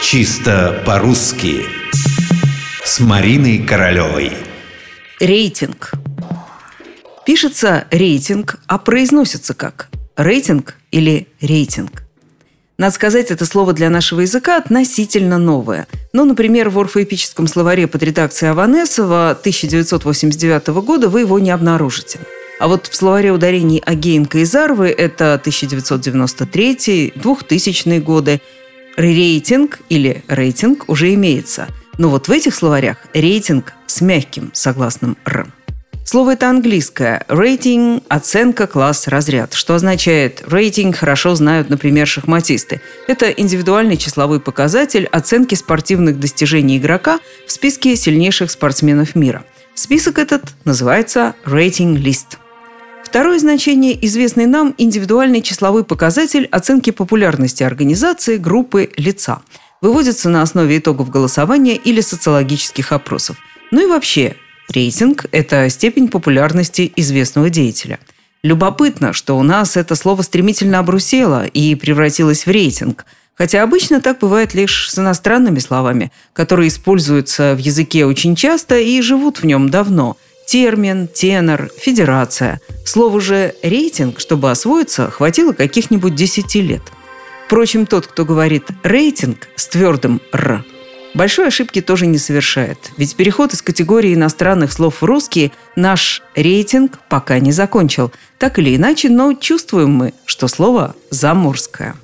Чисто по-русски С Мариной Королевой Рейтинг Пишется рейтинг, а произносится как? Рейтинг или рейтинг? Надо сказать, это слово для нашего языка относительно новое. Ну, например, в орфоэпическом словаре под редакцией Аванесова 1989 года вы его не обнаружите. А вот в словаре ударений Агеенко и Зарвы это 1993-2000 годы рейтинг или рейтинг уже имеется. Но вот в этих словарях рейтинг с мягким согласным «р». Слово это английское. Рейтинг – оценка, класс, разряд. Что означает рейтинг хорошо знают, например, шахматисты. Это индивидуальный числовой показатель оценки спортивных достижений игрока в списке сильнейших спортсменов мира. Список этот называется рейтинг-лист. Второе значение – известный нам индивидуальный числовой показатель оценки популярности организации, группы, лица. Выводится на основе итогов голосования или социологических опросов. Ну и вообще, Рейтинг – это степень популярности известного деятеля. Любопытно, что у нас это слово стремительно обрусело и превратилось в рейтинг, хотя обычно так бывает лишь с иностранными словами, которые используются в языке очень часто и живут в нем давно – термин, тенор, федерация. Слово же «рейтинг», чтобы освоиться, хватило каких-нибудь 10 лет. Впрочем, тот, кто говорит «рейтинг» с твердым «р», большой ошибки тоже не совершает. Ведь переход из категории иностранных слов в русский наш рейтинг пока не закончил. Так или иначе, но чувствуем мы, что слово «заморское».